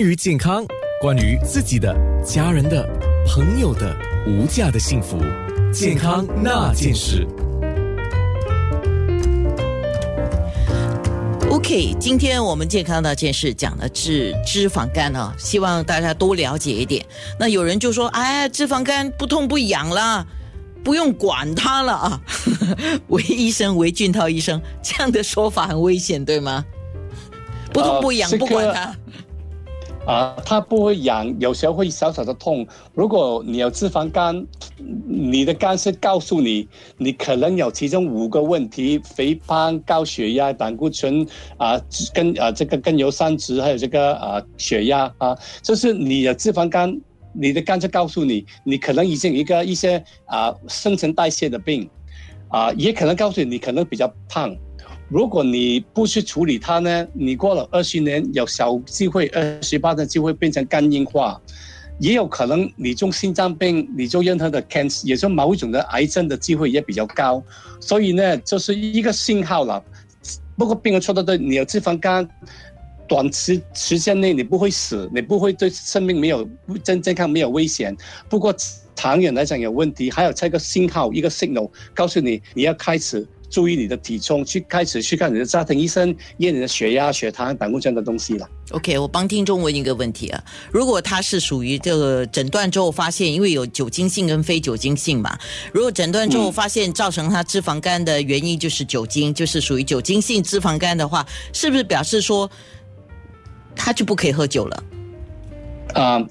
关于健康，关于自己的、家人的、朋友的无价的幸福，健康那件事。OK，今天我们健康那件事讲的是脂肪肝啊，希望大家多了解一点。那有人就说：“哎，脂肪肝不痛不痒啦，不用管它了啊。”韦医生，韦俊涛医生这样的说法很危险，对吗？不痛不痒，呃不管它。啊，它不会痒，有时候会小小的痛。如果你有脂肪肝，你的肝是告诉你，你可能有其中五个问题：肥胖、高血压、胆固醇啊，跟啊这个甘油三酯，还有这个啊血压啊，就是你有脂肪肝，你的肝就告诉你，你可能已经一个一些啊新陈代谢的病，啊，也可能告诉你你可能比较胖。如果你不去处理它呢，你过了二十年有小机会，二十八的机会变成肝硬化，也有可能你中心脏病，你做任何的 cancer，也就某一种的癌症的机会也比较高，所以呢，这是一个信号了。不过病人说的对，你有脂肪肝，短时时间内你不会死，你不会对生命没有真健康没有危险。不过长远来讲有问题，还有这个信号一个 signal 告诉你你要开始。注意你的体重，去开始去看你的家庭医生，验你的血压、血糖、胆固醇的东西了。OK，我帮听众问一个问题啊，如果他是属于这个诊断之后发现，因为有酒精性跟非酒精性嘛，如果诊断之后发现造成他脂肪肝的原因就是酒精，就是属于酒精性脂肪肝的话，是不是表示说他就不可以喝酒了？啊、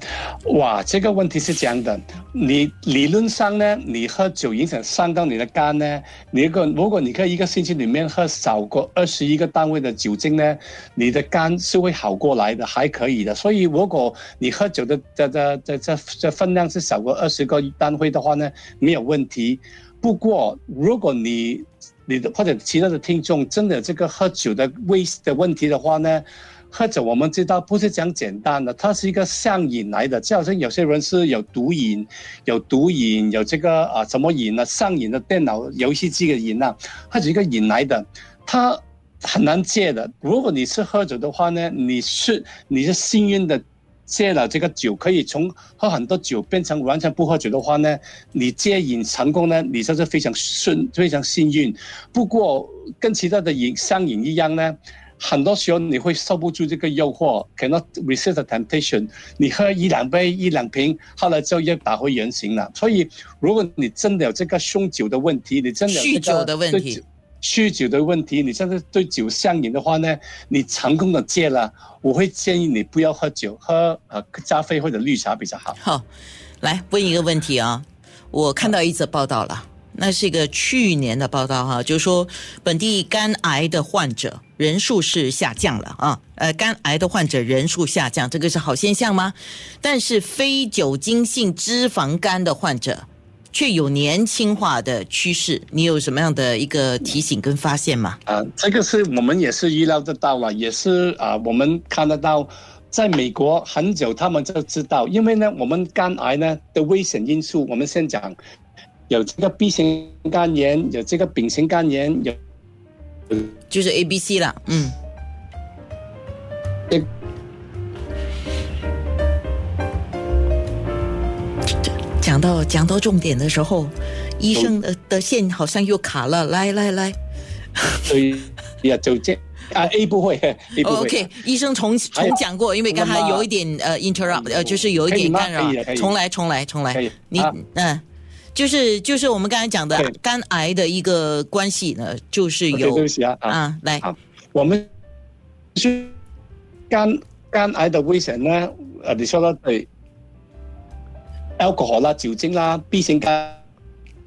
哇，这个问题是这样的，你理论上呢，你喝酒影响伤到你的肝呢，你如果如果你可以一个星期里面喝少过二十一个单位的酒精呢，你的肝是会好过来的，还可以的。所以如果你喝酒的这这这这这分量是少过二十个单位的话呢，没有问题。不过如果你你的或者其他的听众真的这个喝酒的危的问题的话呢？喝酒我们知道不是讲简单的，它是一个上瘾来的，就好像有些人是有毒瘾，有毒瘾，有这个啊什么瘾呢？上瘾的电脑游戏机的瘾啊，它是一个瘾来的，它很难戒的。如果你是喝酒的话呢，你是你是幸运的。戒了这个酒，可以从喝很多酒变成完全不喝酒的话呢，你戒瘾成功呢，你就是非常顺非常幸运。不过跟其他的瘾上瘾一样呢。很多时候你会受不住这个诱惑，cannot resist the temptation。你喝一两杯、一两瓶，后来就又打回原形了。所以，如果你真的有这个酗酒的问题，你真的有、这个、酗酒的问题，酗酒的问题，你真的对酒上瘾的话呢，你成功的戒了，我会建议你不要喝酒，喝呃咖啡或者绿茶比较好。好，来问一个问题啊，我看到一则报道了。那是一个去年的报道哈，就是说本地肝癌的患者人数是下降了啊，呃，肝癌的患者人数下降，这个是好现象吗？但是非酒精性脂肪肝的患者却有年轻化的趋势，你有什么样的一个提醒跟发现吗？啊，这个是我们也是预料得到了，也是啊，我们看得到。在美国很久，他们就知道，因为呢，我们肝癌呢的危险因素，我们先讲。有这个 B 型肝炎，有这个丙型肝炎，有就是 A、B、C 啦，嗯。这讲到讲到重点的时候，医生的的线好像又卡了，来来来，对呀，就这啊 A 不会，A 不会。OK，医生重重讲过，因为刚才有一点呃 interrupt，呃就是有一点干扰，重来重来重来，你嗯。就是就是我们刚才讲的肝癌的一个关系呢，就是有对不起啊啊，来，我们是肝肝癌的危险呢，呃，你说的对，alcohol 啦、酒精啦、B 型肝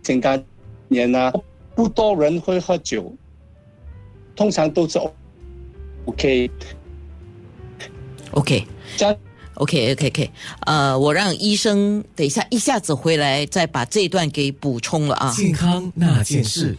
型肝炎啦，不多人会喝酒，通常都是 OK。OK。OK OK OK，呃，我让医生等一下一下子回来，再把这一段给补充了啊。健康那件事。